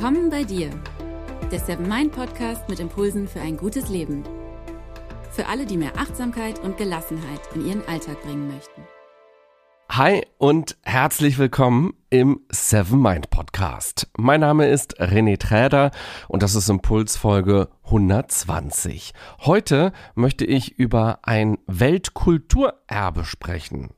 Willkommen bei dir, der Seven Mind Podcast mit Impulsen für ein gutes Leben. Für alle, die mehr Achtsamkeit und Gelassenheit in ihren Alltag bringen möchten. Hi und herzlich willkommen im Seven Mind Podcast. Mein Name ist René Träder und das ist Impulsfolge 120. Heute möchte ich über ein Weltkulturerbe sprechen.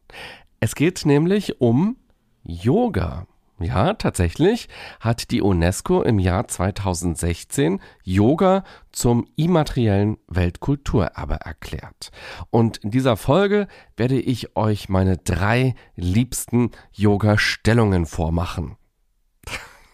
Es geht nämlich um Yoga. Ja, tatsächlich hat die UNESCO im Jahr 2016 Yoga zum immateriellen Weltkulturerbe erklärt. Und in dieser Folge werde ich euch meine drei liebsten Yoga-Stellungen vormachen.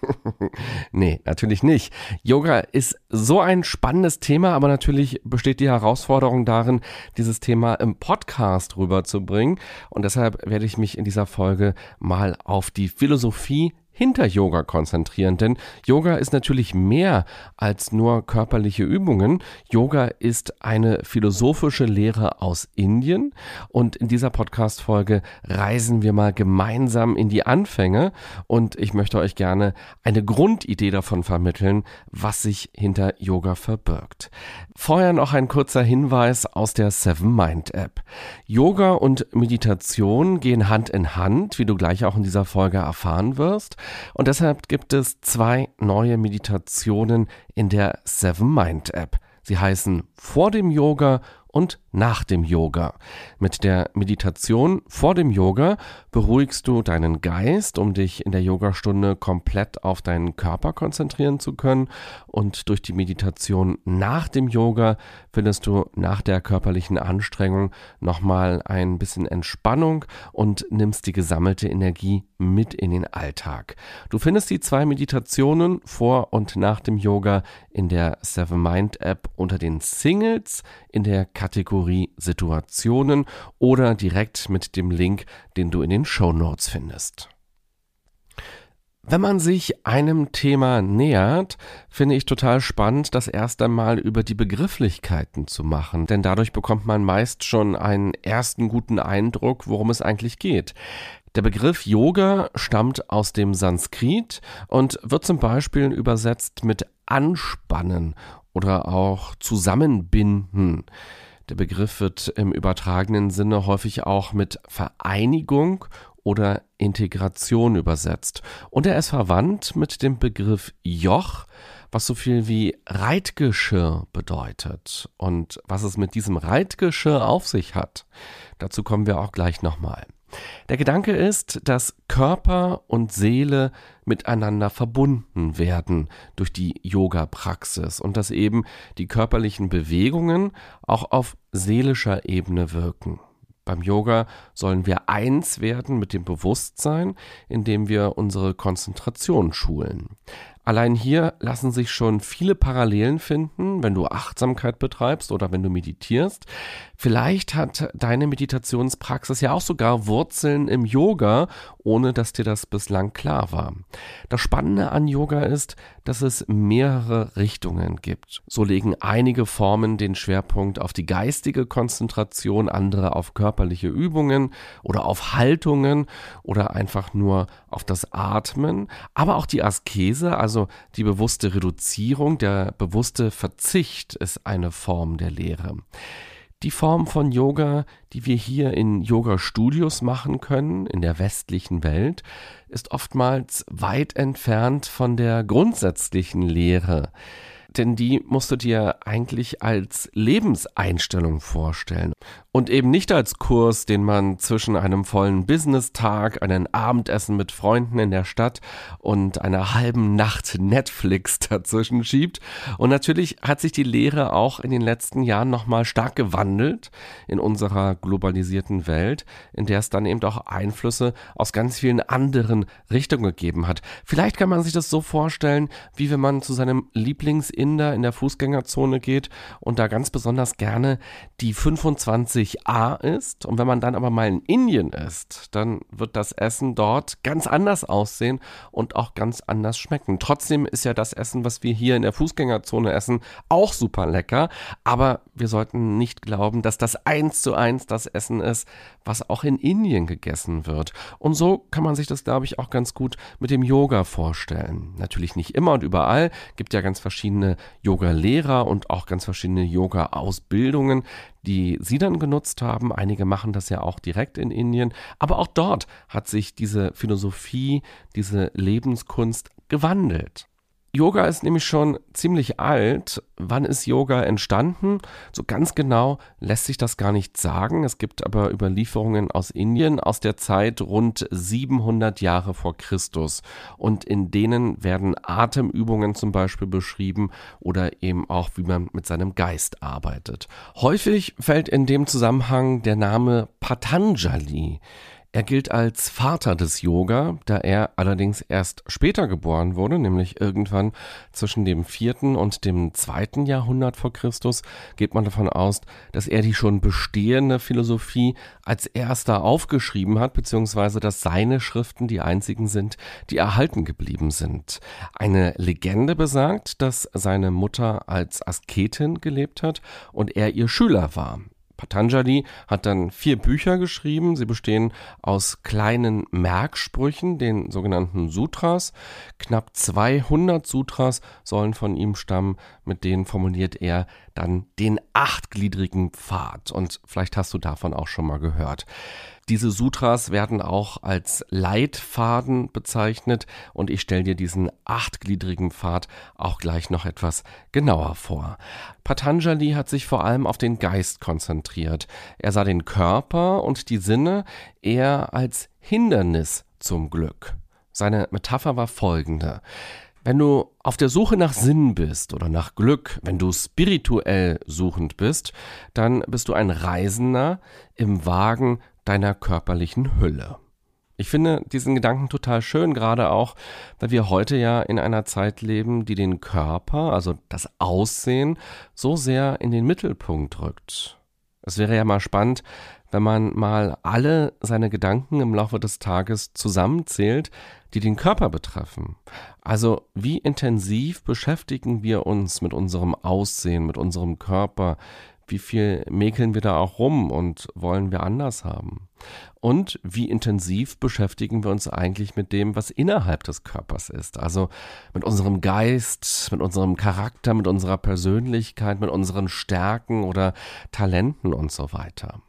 nee, natürlich nicht. Yoga ist so ein spannendes Thema, aber natürlich besteht die Herausforderung darin, dieses Thema im Podcast rüberzubringen. Und deshalb werde ich mich in dieser Folge mal auf die Philosophie hinter Yoga konzentrieren, denn Yoga ist natürlich mehr als nur körperliche Übungen. Yoga ist eine philosophische Lehre aus Indien und in dieser Podcast Folge reisen wir mal gemeinsam in die Anfänge und ich möchte euch gerne eine Grundidee davon vermitteln, was sich hinter Yoga verbirgt. Vorher noch ein kurzer Hinweis aus der Seven Mind App. Yoga und Meditation gehen Hand in Hand, wie du gleich auch in dieser Folge erfahren wirst. Und deshalb gibt es zwei neue Meditationen in der Seven Mind App. Sie heißen vor dem Yoga und nach dem Yoga. Mit der Meditation vor dem Yoga beruhigst du deinen Geist, um dich in der Yogastunde komplett auf deinen Körper konzentrieren zu können. Und durch die Meditation nach dem Yoga findest du nach der körperlichen Anstrengung nochmal ein bisschen Entspannung und nimmst die gesammelte Energie mit in den Alltag. Du findest die zwei Meditationen vor und nach dem Yoga in der Seven Mind App unter den Singles in der Kategorie Situationen oder direkt mit dem Link, den du in den Show Notes findest. Wenn man sich einem Thema nähert, finde ich total spannend, das erst einmal über die Begrifflichkeiten zu machen, denn dadurch bekommt man meist schon einen ersten guten Eindruck, worum es eigentlich geht. Der Begriff Yoga stammt aus dem Sanskrit und wird zum Beispiel übersetzt mit anspannen oder auch zusammenbinden. Der Begriff wird im übertragenen Sinne häufig auch mit Vereinigung oder Integration übersetzt. Und er ist verwandt mit dem Begriff Joch, was so viel wie Reitgeschirr bedeutet. Und was es mit diesem Reitgeschirr auf sich hat, dazu kommen wir auch gleich nochmal. Der Gedanke ist, dass Körper und Seele miteinander verbunden werden durch die Yoga-Praxis und dass eben die körperlichen Bewegungen auch auf seelischer Ebene wirken. Beim Yoga sollen wir eins werden mit dem Bewusstsein, indem wir unsere Konzentration schulen. Allein hier lassen sich schon viele Parallelen finden, wenn du Achtsamkeit betreibst oder wenn du meditierst. Vielleicht hat deine Meditationspraxis ja auch sogar Wurzeln im Yoga, ohne dass dir das bislang klar war. Das Spannende an Yoga ist, dass es mehrere Richtungen gibt. So legen einige Formen den Schwerpunkt auf die geistige Konzentration, andere auf körperliche Übungen oder auf Haltungen oder einfach nur auf das Atmen, aber auch die Askese, also die bewusste Reduzierung, der bewusste Verzicht ist eine Form der Lehre. Die Form von Yoga, die wir hier in Yoga-Studios machen können, in der westlichen Welt, ist oftmals weit entfernt von der grundsätzlichen Lehre. Denn die musst du dir eigentlich als Lebenseinstellung vorstellen und eben nicht als Kurs, den man zwischen einem vollen Business-Tag, einem Abendessen mit Freunden in der Stadt und einer halben Nacht Netflix dazwischen schiebt. Und natürlich hat sich die Lehre auch in den letzten Jahren nochmal stark gewandelt in unserer globalisierten Welt, in der es dann eben auch Einflüsse aus ganz vielen anderen Richtungen gegeben hat. Vielleicht kann man sich das so vorstellen, wie wenn man zu seinem Lieblings Inder in der Fußgängerzone geht und da ganz besonders gerne die 25 wirklich A ist. Und wenn man dann aber mal in Indien ist, dann wird das Essen dort ganz anders aussehen und auch ganz anders schmecken. Trotzdem ist ja das Essen, was wir hier in der Fußgängerzone essen, auch super lecker. Aber wir sollten nicht glauben, dass das eins zu eins das Essen ist, was auch in Indien gegessen wird. Und so kann man sich das, glaube ich, auch ganz gut mit dem Yoga vorstellen. Natürlich nicht immer und überall. Gibt ja ganz verschiedene Yoga-Lehrer und auch ganz verschiedene Yoga-Ausbildungen, die Sie dann genutzt haben. Einige machen das ja auch direkt in Indien. Aber auch dort hat sich diese Philosophie, diese Lebenskunst gewandelt. Yoga ist nämlich schon ziemlich alt. Wann ist Yoga entstanden? So ganz genau lässt sich das gar nicht sagen. Es gibt aber Überlieferungen aus Indien aus der Zeit rund 700 Jahre vor Christus. Und in denen werden Atemübungen zum Beispiel beschrieben oder eben auch, wie man mit seinem Geist arbeitet. Häufig fällt in dem Zusammenhang der Name Patanjali. Er gilt als Vater des Yoga, da er allerdings erst später geboren wurde, nämlich irgendwann zwischen dem vierten und dem zweiten Jahrhundert vor Christus, geht man davon aus, dass er die schon bestehende Philosophie als erster aufgeschrieben hat, beziehungsweise dass seine Schriften die einzigen sind, die erhalten geblieben sind. Eine Legende besagt, dass seine Mutter als Asketin gelebt hat und er ihr Schüler war. Patanjali hat dann vier Bücher geschrieben. Sie bestehen aus kleinen Merksprüchen, den sogenannten Sutras. Knapp 200 Sutras sollen von ihm stammen. Mit denen formuliert er dann den achtgliedrigen Pfad. Und vielleicht hast du davon auch schon mal gehört. Diese Sutras werden auch als Leitfaden bezeichnet und ich stelle dir diesen achtgliedrigen Pfad auch gleich noch etwas genauer vor. Patanjali hat sich vor allem auf den Geist konzentriert. Er sah den Körper und die Sinne eher als Hindernis zum Glück. Seine Metapher war folgende. Wenn du auf der Suche nach Sinn bist oder nach Glück, wenn du spirituell suchend bist, dann bist du ein Reisender im Wagen deiner körperlichen Hülle. Ich finde diesen Gedanken total schön, gerade auch, weil wir heute ja in einer Zeit leben, die den Körper, also das Aussehen, so sehr in den Mittelpunkt rückt. Es wäre ja mal spannend, wenn man mal alle seine Gedanken im Laufe des Tages zusammenzählt, die den Körper betreffen. Also wie intensiv beschäftigen wir uns mit unserem Aussehen, mit unserem Körper, wie viel mäkeln wir da auch rum und wollen wir anders haben? Und wie intensiv beschäftigen wir uns eigentlich mit dem, was innerhalb des Körpers ist? Also mit unserem Geist, mit unserem Charakter, mit unserer Persönlichkeit, mit unseren Stärken oder Talenten und so weiter.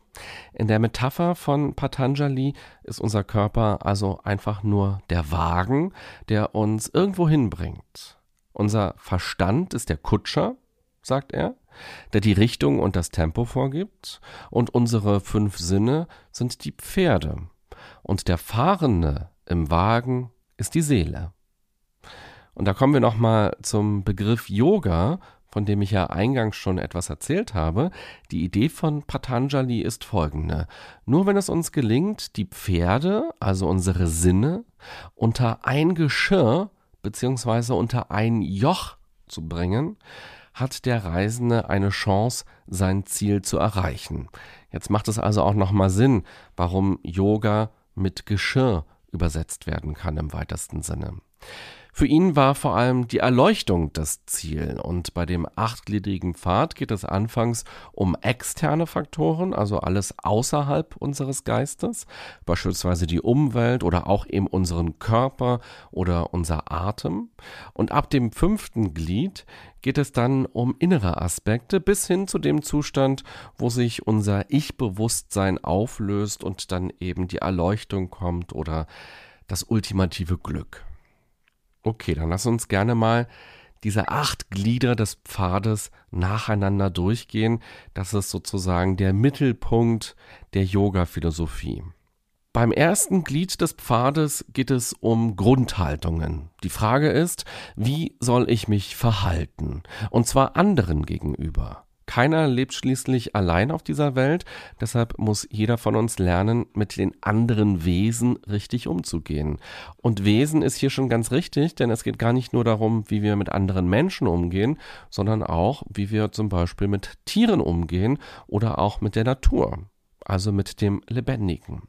In der Metapher von Patanjali ist unser Körper also einfach nur der Wagen, der uns irgendwo hinbringt. Unser Verstand ist der Kutscher, sagt er, der die Richtung und das Tempo vorgibt, und unsere fünf Sinne sind die Pferde, und der Fahrende im Wagen ist die Seele. Und da kommen wir nochmal zum Begriff Yoga, von dem ich ja eingangs schon etwas erzählt habe. Die Idee von Patanjali ist folgende. Nur wenn es uns gelingt, die Pferde, also unsere Sinne, unter ein Geschirr bzw. unter ein Joch zu bringen, hat der Reisende eine Chance, sein Ziel zu erreichen. Jetzt macht es also auch nochmal Sinn, warum Yoga mit Geschirr übersetzt werden kann im weitesten Sinne. Für ihn war vor allem die Erleuchtung das Ziel und bei dem achtgliedrigen Pfad geht es anfangs um externe Faktoren, also alles außerhalb unseres Geistes, beispielsweise die Umwelt oder auch eben unseren Körper oder unser Atem. Und ab dem fünften Glied geht es dann um innere Aspekte bis hin zu dem Zustand, wo sich unser Ich-Bewusstsein auflöst und dann eben die Erleuchtung kommt oder das ultimative Glück. Okay, dann lass uns gerne mal diese acht Glieder des Pfades nacheinander durchgehen. Das ist sozusagen der Mittelpunkt der Yoga-Philosophie. Beim ersten Glied des Pfades geht es um Grundhaltungen. Die Frage ist, wie soll ich mich verhalten? Und zwar anderen gegenüber. Keiner lebt schließlich allein auf dieser Welt, deshalb muss jeder von uns lernen, mit den anderen Wesen richtig umzugehen. Und Wesen ist hier schon ganz richtig, denn es geht gar nicht nur darum, wie wir mit anderen Menschen umgehen, sondern auch, wie wir zum Beispiel mit Tieren umgehen oder auch mit der Natur, also mit dem Lebendigen.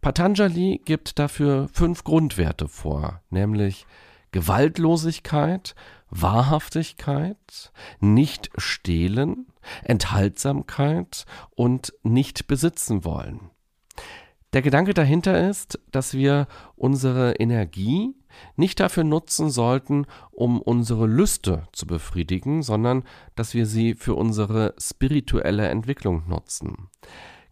Patanjali gibt dafür fünf Grundwerte vor, nämlich Gewaltlosigkeit, Wahrhaftigkeit, nicht stehlen, Enthaltsamkeit und nicht besitzen wollen. Der Gedanke dahinter ist, dass wir unsere Energie nicht dafür nutzen sollten, um unsere Lüste zu befriedigen, sondern dass wir sie für unsere spirituelle Entwicklung nutzen.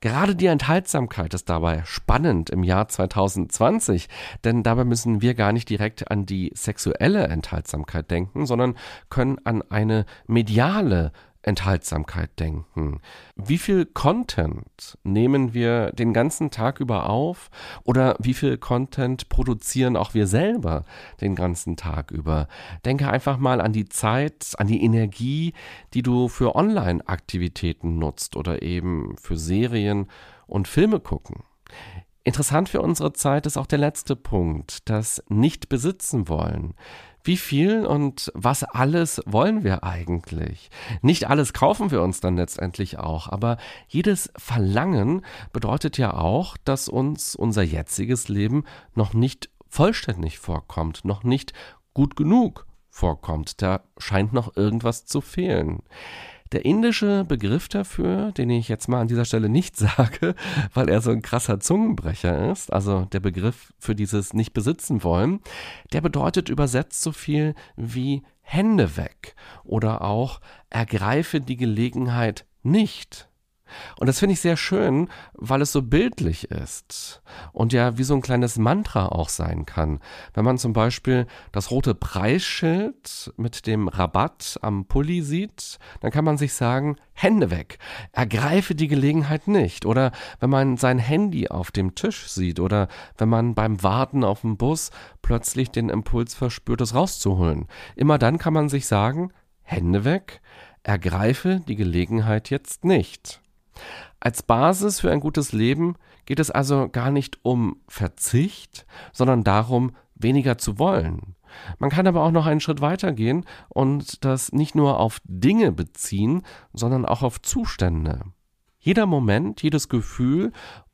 Gerade die Enthaltsamkeit ist dabei spannend im Jahr 2020, denn dabei müssen wir gar nicht direkt an die sexuelle Enthaltsamkeit denken, sondern können an eine mediale Enthaltsamkeit denken. Wie viel Content nehmen wir den ganzen Tag über auf oder wie viel Content produzieren auch wir selber den ganzen Tag über? Denke einfach mal an die Zeit, an die Energie, die du für Online-Aktivitäten nutzt oder eben für Serien und Filme gucken. Interessant für unsere Zeit ist auch der letzte Punkt, das nicht besitzen wollen. Wie viel und was alles wollen wir eigentlich? Nicht alles kaufen wir uns dann letztendlich auch, aber jedes Verlangen bedeutet ja auch, dass uns unser jetziges Leben noch nicht vollständig vorkommt, noch nicht gut genug vorkommt. Da scheint noch irgendwas zu fehlen. Der indische Begriff dafür, den ich jetzt mal an dieser Stelle nicht sage, weil er so ein krasser Zungenbrecher ist, also der Begriff für dieses nicht besitzen wollen, der bedeutet übersetzt so viel wie Hände weg oder auch ergreife die Gelegenheit nicht. Und das finde ich sehr schön, weil es so bildlich ist und ja wie so ein kleines Mantra auch sein kann. Wenn man zum Beispiel das rote Preisschild mit dem Rabatt am Pulli sieht, dann kann man sich sagen, Hände weg, ergreife die Gelegenheit nicht. Oder wenn man sein Handy auf dem Tisch sieht oder wenn man beim Warten auf den Bus plötzlich den Impuls verspürt, es rauszuholen. Immer dann kann man sich sagen, Hände weg, ergreife die Gelegenheit jetzt nicht. Als Basis für ein gutes Leben geht es also gar nicht um Verzicht, sondern darum, weniger zu wollen. Man kann aber auch noch einen Schritt weiter gehen und das nicht nur auf Dinge beziehen, sondern auch auf Zustände. Jeder Moment, jedes Gefühl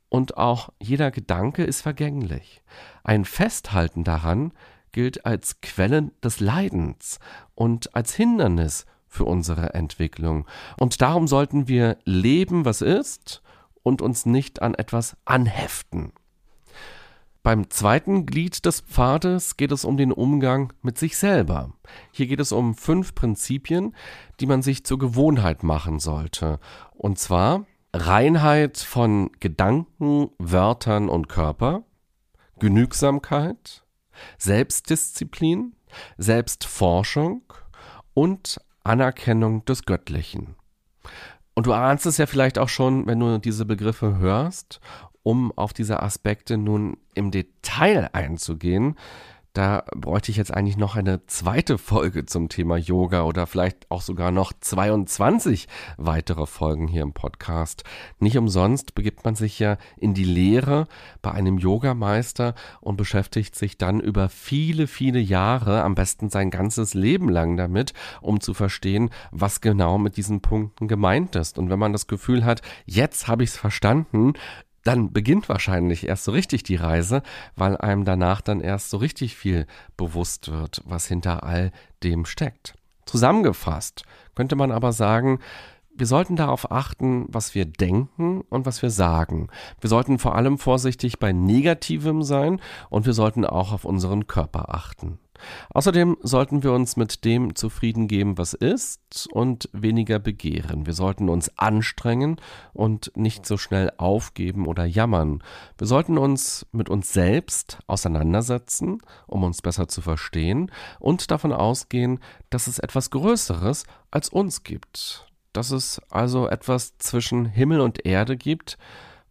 und auch jeder Gedanke ist vergänglich. Ein Festhalten daran gilt als Quelle des Leidens und als Hindernis für unsere Entwicklung. Und darum sollten wir leben, was ist, und uns nicht an etwas anheften. Beim zweiten Glied des Pfades geht es um den Umgang mit sich selber. Hier geht es um fünf Prinzipien, die man sich zur Gewohnheit machen sollte. Und zwar Reinheit von Gedanken, Wörtern und Körper, Genügsamkeit, Selbstdisziplin, Selbstforschung und Anerkennung des Göttlichen. Und du ahnst es ja vielleicht auch schon, wenn du diese Begriffe hörst, um auf diese Aspekte nun im Detail einzugehen, da bräuchte ich jetzt eigentlich noch eine zweite Folge zum Thema Yoga oder vielleicht auch sogar noch 22 weitere Folgen hier im Podcast. Nicht umsonst begibt man sich ja in die Lehre bei einem Yogameister und beschäftigt sich dann über viele, viele Jahre, am besten sein ganzes Leben lang damit, um zu verstehen, was genau mit diesen Punkten gemeint ist. Und wenn man das Gefühl hat, jetzt habe ich es verstanden, dann beginnt wahrscheinlich erst so richtig die Reise, weil einem danach dann erst so richtig viel bewusst wird, was hinter all dem steckt. Zusammengefasst könnte man aber sagen, wir sollten darauf achten, was wir denken und was wir sagen. Wir sollten vor allem vorsichtig bei Negativem sein und wir sollten auch auf unseren Körper achten. Außerdem sollten wir uns mit dem zufrieden geben, was ist, und weniger begehren. Wir sollten uns anstrengen und nicht so schnell aufgeben oder jammern. Wir sollten uns mit uns selbst auseinandersetzen, um uns besser zu verstehen, und davon ausgehen, dass es etwas Größeres als uns gibt. Dass es also etwas zwischen Himmel und Erde gibt,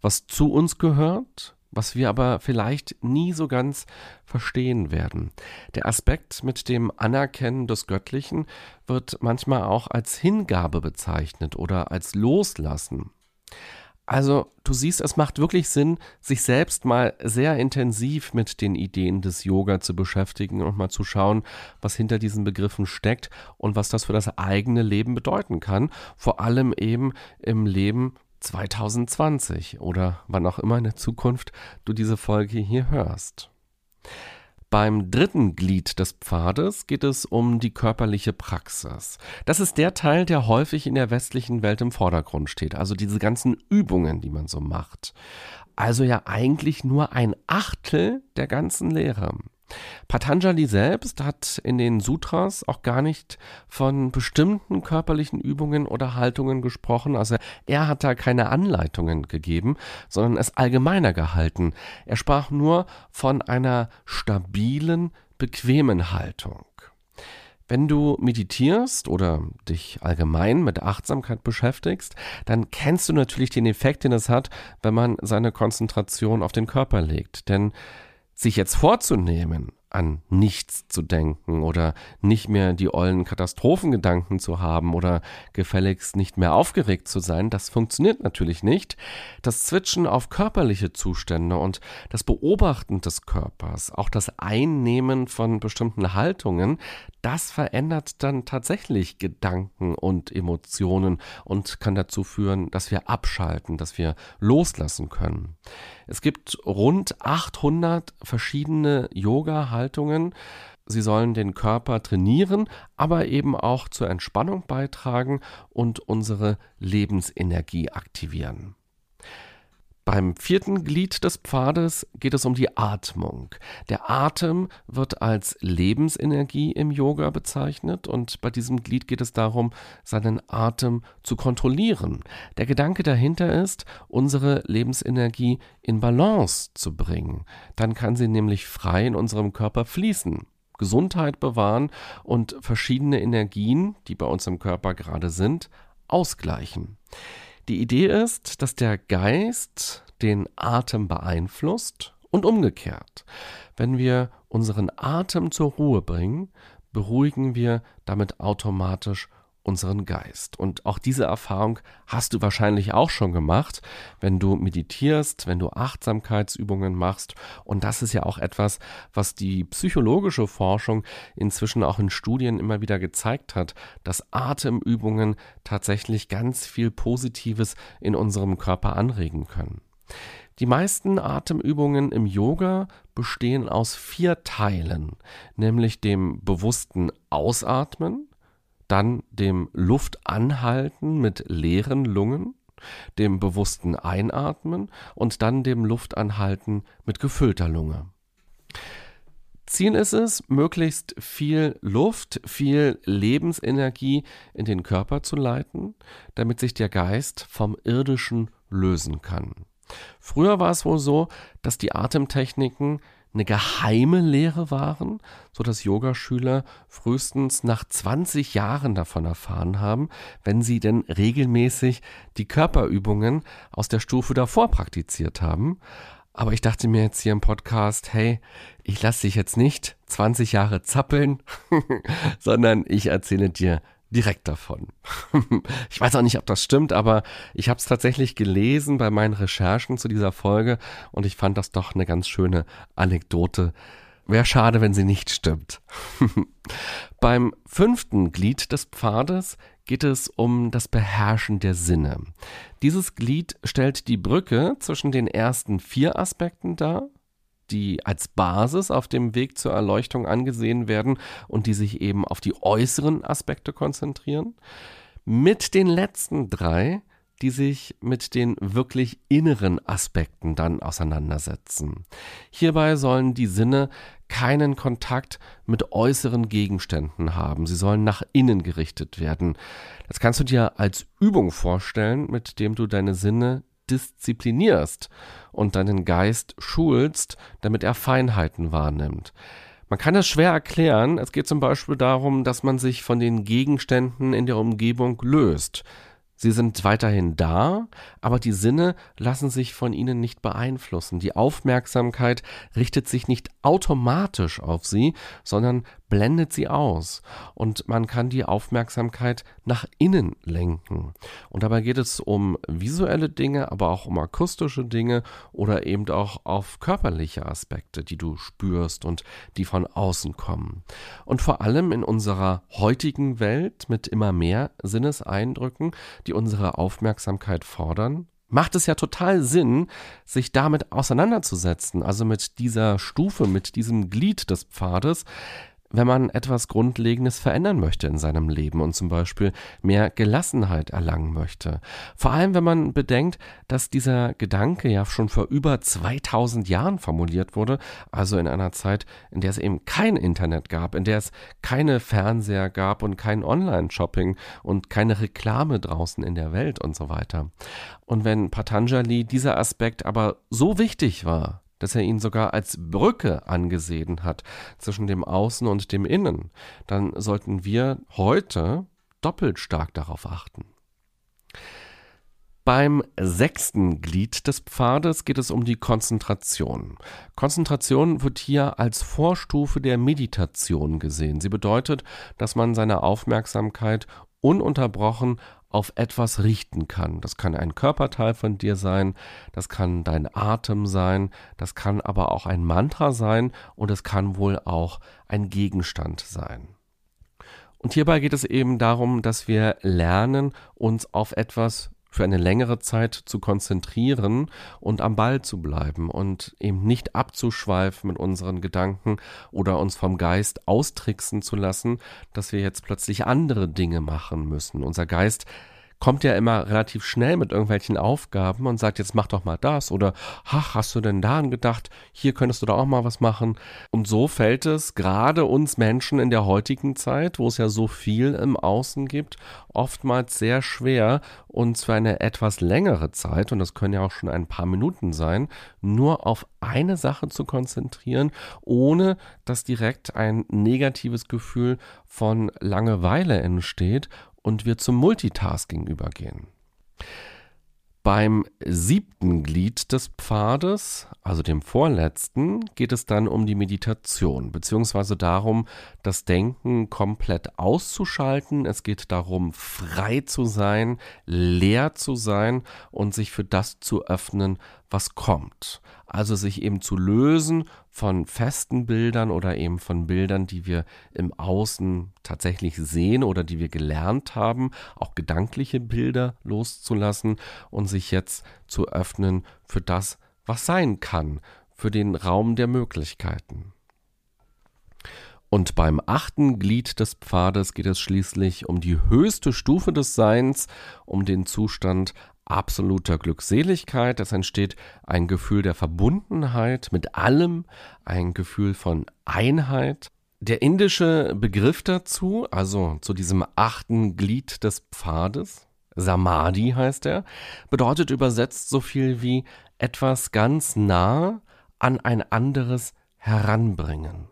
was zu uns gehört, was wir aber vielleicht nie so ganz verstehen werden. Der Aspekt mit dem Anerkennen des Göttlichen wird manchmal auch als Hingabe bezeichnet oder als Loslassen. Also du siehst, es macht wirklich Sinn, sich selbst mal sehr intensiv mit den Ideen des Yoga zu beschäftigen und mal zu schauen, was hinter diesen Begriffen steckt und was das für das eigene Leben bedeuten kann, vor allem eben im Leben 2020 oder wann auch immer in der Zukunft du diese Folge hier hörst. Beim dritten Glied des Pfades geht es um die körperliche Praxis. Das ist der Teil, der häufig in der westlichen Welt im Vordergrund steht, also diese ganzen Übungen, die man so macht. Also ja eigentlich nur ein Achtel der ganzen Lehre. Patanjali selbst hat in den Sutras auch gar nicht von bestimmten körperlichen Übungen oder Haltungen gesprochen. Also er hat da keine Anleitungen gegeben, sondern es allgemeiner gehalten. Er sprach nur von einer stabilen, bequemen Haltung. Wenn du meditierst oder dich allgemein mit Achtsamkeit beschäftigst, dann kennst du natürlich den Effekt, den es hat, wenn man seine Konzentration auf den Körper legt. Denn sich jetzt vorzunehmen, an nichts zu denken oder nicht mehr die ollen Katastrophengedanken zu haben oder gefälligst nicht mehr aufgeregt zu sein, das funktioniert natürlich nicht. Das Zwitschen auf körperliche Zustände und das Beobachten des Körpers, auch das Einnehmen von bestimmten Haltungen, das verändert dann tatsächlich Gedanken und Emotionen und kann dazu führen, dass wir abschalten, dass wir loslassen können. Es gibt rund 800 verschiedene Yoga-Haltungen. Sie sollen den Körper trainieren, aber eben auch zur Entspannung beitragen und unsere Lebensenergie aktivieren. Beim vierten Glied des Pfades geht es um die Atmung. Der Atem wird als Lebensenergie im Yoga bezeichnet und bei diesem Glied geht es darum, seinen Atem zu kontrollieren. Der Gedanke dahinter ist, unsere Lebensenergie in Balance zu bringen. Dann kann sie nämlich frei in unserem Körper fließen. Gesundheit bewahren und verschiedene Energien, die bei uns im Körper gerade sind, ausgleichen. Die Idee ist, dass der Geist den Atem beeinflusst und umgekehrt. Wenn wir unseren Atem zur Ruhe bringen, beruhigen wir damit automatisch unseren Geist. Und auch diese Erfahrung hast du wahrscheinlich auch schon gemacht, wenn du meditierst, wenn du Achtsamkeitsübungen machst. Und das ist ja auch etwas, was die psychologische Forschung inzwischen auch in Studien immer wieder gezeigt hat, dass Atemübungen tatsächlich ganz viel Positives in unserem Körper anregen können. Die meisten Atemübungen im Yoga bestehen aus vier Teilen, nämlich dem bewussten Ausatmen, dann dem Luftanhalten mit leeren Lungen, dem bewussten Einatmen und dann dem Luftanhalten mit gefüllter Lunge. Ziel ist es, möglichst viel Luft, viel Lebensenergie in den Körper zu leiten, damit sich der Geist vom Irdischen lösen kann. Früher war es wohl so, dass die Atemtechniken eine geheime Lehre waren, so dass Yogaschüler frühestens nach 20 Jahren davon erfahren haben, wenn sie denn regelmäßig die Körperübungen aus der Stufe davor praktiziert haben. Aber ich dachte mir jetzt hier im Podcast, hey, ich lasse dich jetzt nicht 20 Jahre zappeln, sondern ich erzähle dir direkt davon. ich weiß auch nicht, ob das stimmt, aber ich habe es tatsächlich gelesen bei meinen Recherchen zu dieser Folge und ich fand das doch eine ganz schöne Anekdote. Wäre schade, wenn sie nicht stimmt. Beim fünften Glied des Pfades geht es um das Beherrschen der Sinne. Dieses Glied stellt die Brücke zwischen den ersten vier Aspekten dar, die als Basis auf dem Weg zur Erleuchtung angesehen werden und die sich eben auf die äußeren Aspekte konzentrieren, mit den letzten drei, die sich mit den wirklich inneren Aspekten dann auseinandersetzen. Hierbei sollen die Sinne keinen Kontakt mit äußeren Gegenständen haben. Sie sollen nach innen gerichtet werden. Das kannst du dir als Übung vorstellen, mit dem du deine Sinne disziplinierst und deinen Geist schulst, damit er Feinheiten wahrnimmt. Man kann es schwer erklären. Es geht zum Beispiel darum, dass man sich von den Gegenständen in der Umgebung löst. Sie sind weiterhin da, aber die Sinne lassen sich von ihnen nicht beeinflussen. Die Aufmerksamkeit richtet sich nicht automatisch auf sie, sondern blendet sie aus. Und man kann die Aufmerksamkeit nach innen lenken. Und dabei geht es um visuelle Dinge, aber auch um akustische Dinge oder eben auch auf körperliche Aspekte, die du spürst und die von außen kommen. Und vor allem in unserer heutigen Welt mit immer mehr Sinneseindrücken, die unsere Aufmerksamkeit fordern, macht es ja total Sinn, sich damit auseinanderzusetzen, also mit dieser Stufe, mit diesem Glied des Pfades, wenn man etwas Grundlegendes verändern möchte in seinem Leben und zum Beispiel mehr Gelassenheit erlangen möchte. Vor allem, wenn man bedenkt, dass dieser Gedanke ja schon vor über 2000 Jahren formuliert wurde, also in einer Zeit, in der es eben kein Internet gab, in der es keine Fernseher gab und kein Online-Shopping und keine Reklame draußen in der Welt und so weiter. Und wenn Patanjali dieser Aspekt aber so wichtig war, dass er ihn sogar als Brücke angesehen hat zwischen dem Außen und dem Innen, dann sollten wir heute doppelt stark darauf achten. Beim sechsten Glied des Pfades geht es um die Konzentration. Konzentration wird hier als Vorstufe der Meditation gesehen. Sie bedeutet, dass man seine Aufmerksamkeit ununterbrochen auf etwas richten kann. Das kann ein Körperteil von dir sein, das kann dein Atem sein, das kann aber auch ein Mantra sein und es kann wohl auch ein Gegenstand sein. Und hierbei geht es eben darum, dass wir lernen, uns auf etwas für eine längere Zeit zu konzentrieren und am Ball zu bleiben und eben nicht abzuschweifen mit unseren Gedanken oder uns vom Geist austricksen zu lassen, dass wir jetzt plötzlich andere Dinge machen müssen. Unser Geist kommt ja immer relativ schnell mit irgendwelchen Aufgaben und sagt, jetzt mach doch mal das oder ach, hast du denn daran gedacht, hier könntest du da auch mal was machen. Und so fällt es gerade uns Menschen in der heutigen Zeit, wo es ja so viel im Außen gibt, oftmals sehr schwer, uns für eine etwas längere Zeit, und das können ja auch schon ein paar Minuten sein, nur auf eine Sache zu konzentrieren, ohne dass direkt ein negatives Gefühl von Langeweile entsteht und wir zum Multitasking übergehen. Beim siebten Glied des Pfades, also dem vorletzten, geht es dann um die Meditation, beziehungsweise darum, das Denken komplett auszuschalten. Es geht darum, frei zu sein, leer zu sein und sich für das zu öffnen, was kommt. Also sich eben zu lösen von festen Bildern oder eben von Bildern, die wir im Außen tatsächlich sehen oder die wir gelernt haben, auch gedankliche Bilder loszulassen und sich jetzt zu öffnen für das, was sein kann, für den Raum der Möglichkeiten. Und beim achten Glied des Pfades geht es schließlich um die höchste Stufe des Seins, um den Zustand absoluter Glückseligkeit. Es entsteht ein Gefühl der Verbundenheit mit allem, ein Gefühl von Einheit. Der indische Begriff dazu, also zu diesem achten Glied des Pfades, Samadhi heißt er, bedeutet übersetzt so viel wie etwas ganz nah an ein anderes heranbringen.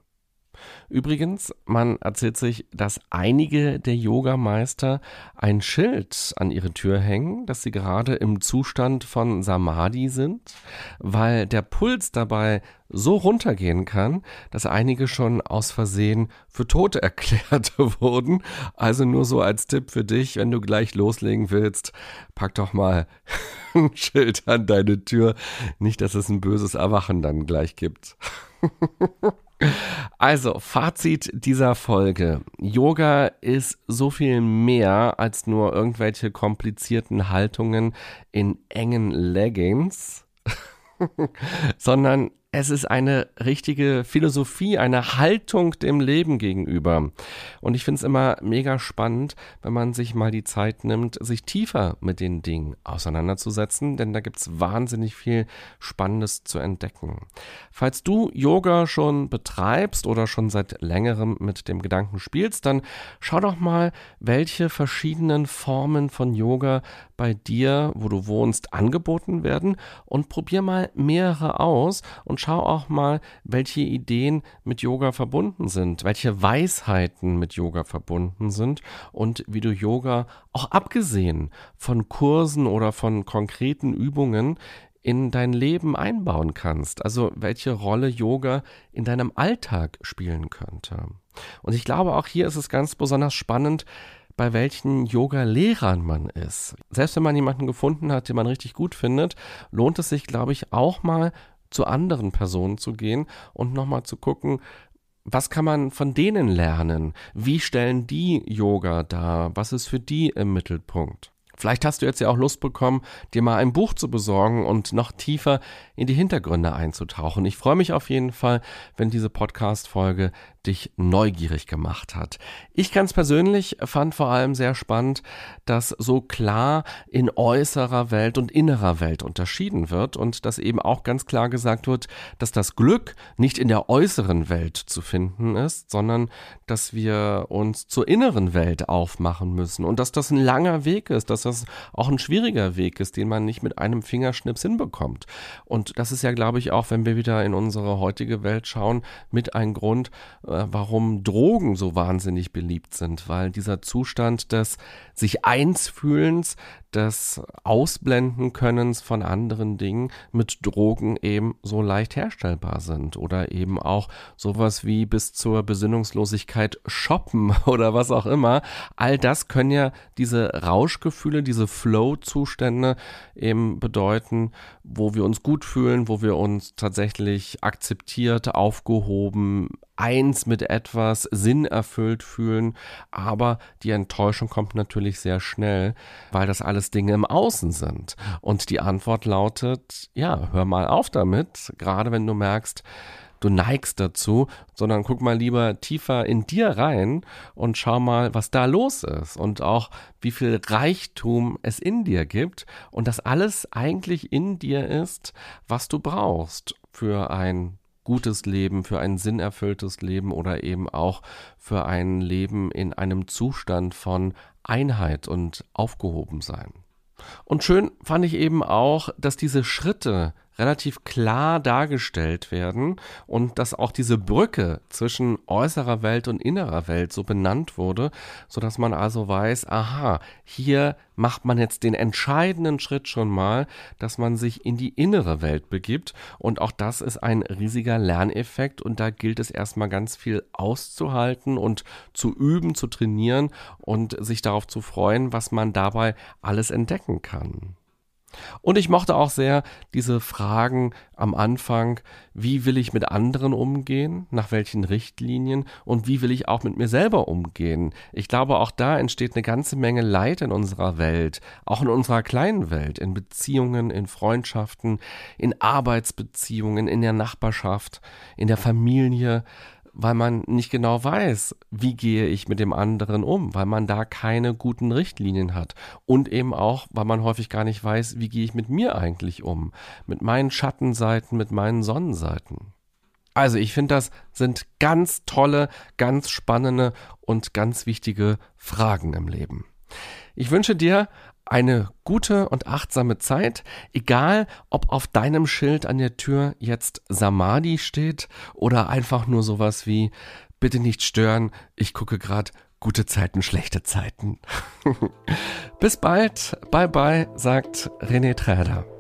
Übrigens, man erzählt sich, dass einige der Yogameister ein Schild an ihre Tür hängen, dass sie gerade im Zustand von Samadhi sind, weil der Puls dabei so runtergehen kann, dass einige schon aus Versehen für tot erklärt wurden. Also nur so als Tipp für dich, wenn du gleich loslegen willst, pack doch mal ein Schild an deine Tür. Nicht, dass es ein böses Erwachen dann gleich gibt. Also, Fazit dieser Folge. Yoga ist so viel mehr als nur irgendwelche komplizierten Haltungen in engen Leggings, sondern es ist eine richtige Philosophie, eine Haltung dem Leben gegenüber. Und ich finde es immer mega spannend, wenn man sich mal die Zeit nimmt, sich tiefer mit den Dingen auseinanderzusetzen, denn da gibt es wahnsinnig viel Spannendes zu entdecken. Falls du Yoga schon betreibst oder schon seit längerem mit dem Gedanken spielst, dann schau doch mal, welche verschiedenen Formen von Yoga bei dir, wo du wohnst, angeboten werden und probier mal mehrere aus und schau auch mal, welche Ideen mit Yoga verbunden sind, welche Weisheiten mit Yoga verbunden sind und wie du Yoga auch abgesehen von Kursen oder von konkreten Übungen in dein Leben einbauen kannst. Also welche Rolle Yoga in deinem Alltag spielen könnte. Und ich glaube, auch hier ist es ganz besonders spannend, bei welchen Yoga-Lehrern man ist. Selbst wenn man jemanden gefunden hat, den man richtig gut findet, lohnt es sich, glaube ich, auch mal zu anderen Personen zu gehen und nochmal zu gucken, was kann man von denen lernen? Wie stellen die Yoga dar? Was ist für die im Mittelpunkt? Vielleicht hast du jetzt ja auch Lust bekommen, dir mal ein Buch zu besorgen und noch tiefer in die Hintergründe einzutauchen. Ich freue mich auf jeden Fall, wenn diese Podcast-Folge dich neugierig gemacht hat. Ich ganz persönlich fand vor allem sehr spannend, dass so klar in äußerer Welt und innerer Welt unterschieden wird und dass eben auch ganz klar gesagt wird, dass das Glück nicht in der äußeren Welt zu finden ist, sondern dass wir uns zur inneren Welt aufmachen müssen und dass das ein langer Weg ist, dass das auch ein schwieriger Weg ist, den man nicht mit einem Fingerschnips hinbekommt. Und das ist ja, glaube ich, auch, wenn wir wieder in unsere heutige Welt schauen, mit ein Grund, warum Drogen so wahnsinnig beliebt sind, weil dieser Zustand des sich eins fühlens, des Ausblenden Könnens von anderen Dingen mit Drogen eben so leicht herstellbar sind oder eben auch sowas wie bis zur Besinnungslosigkeit shoppen oder was auch immer. All das können ja diese Rauschgefühle, diese Flow-Zustände eben bedeuten, wo wir uns gut fühlen, wo wir uns tatsächlich akzeptiert, aufgehoben, eins mit etwas Sinn erfüllt fühlen, aber die Enttäuschung kommt natürlich sehr schnell, weil das alles Dinge im Außen sind. Und die Antwort lautet, ja, hör mal auf damit, gerade wenn du merkst, du neigst dazu, sondern guck mal lieber tiefer in dir rein und schau mal, was da los ist und auch wie viel Reichtum es in dir gibt und das alles eigentlich in dir ist, was du brauchst für ein gutes Leben, für ein sinnerfülltes Leben oder eben auch für ein Leben in einem Zustand von Einheit und Aufgehobensein. Und schön fand ich eben auch, dass diese Schritte relativ klar dargestellt werden und dass auch diese Brücke zwischen äußerer Welt und innerer Welt so benannt wurde, so dass man also weiß, aha, hier macht man jetzt den entscheidenden Schritt schon mal, dass man sich in die innere Welt begibt und auch das ist ein riesiger Lerneffekt und da gilt es erstmal ganz viel auszuhalten und zu üben, zu trainieren und sich darauf zu freuen, was man dabei alles entdecken kann. Und ich mochte auch sehr diese Fragen am Anfang, wie will ich mit anderen umgehen, nach welchen Richtlinien und wie will ich auch mit mir selber umgehen. Ich glaube, auch da entsteht eine ganze Menge Leid in unserer Welt, auch in unserer kleinen Welt, in Beziehungen, in Freundschaften, in Arbeitsbeziehungen, in der Nachbarschaft, in der Familie weil man nicht genau weiß, wie gehe ich mit dem anderen um, weil man da keine guten Richtlinien hat und eben auch, weil man häufig gar nicht weiß, wie gehe ich mit mir eigentlich um, mit meinen Schattenseiten, mit meinen Sonnenseiten. Also ich finde, das sind ganz tolle, ganz spannende und ganz wichtige Fragen im Leben. Ich wünsche dir eine gute und achtsame Zeit, egal ob auf deinem Schild an der Tür jetzt Samadhi steht oder einfach nur sowas wie bitte nicht stören, ich gucke gerade gute Zeiten, schlechte Zeiten. Bis bald, bye bye, sagt René Träder.